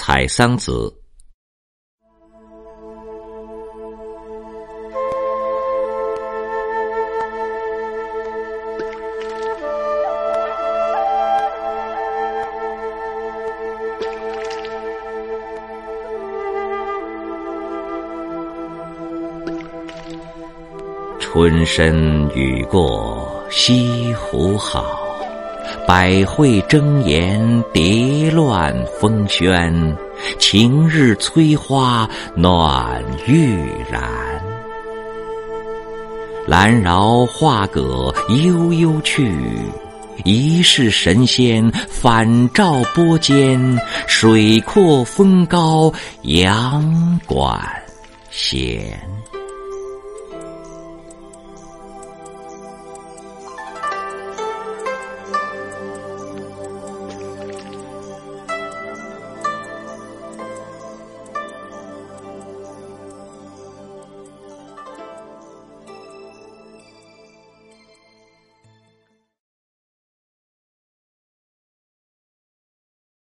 采桑子。春深雨过西湖好，百会争妍蝶乱风喧，晴日催花暖玉然。兰饶画阁悠悠去，疑是神仙返照波间。水阔风高阳管弦。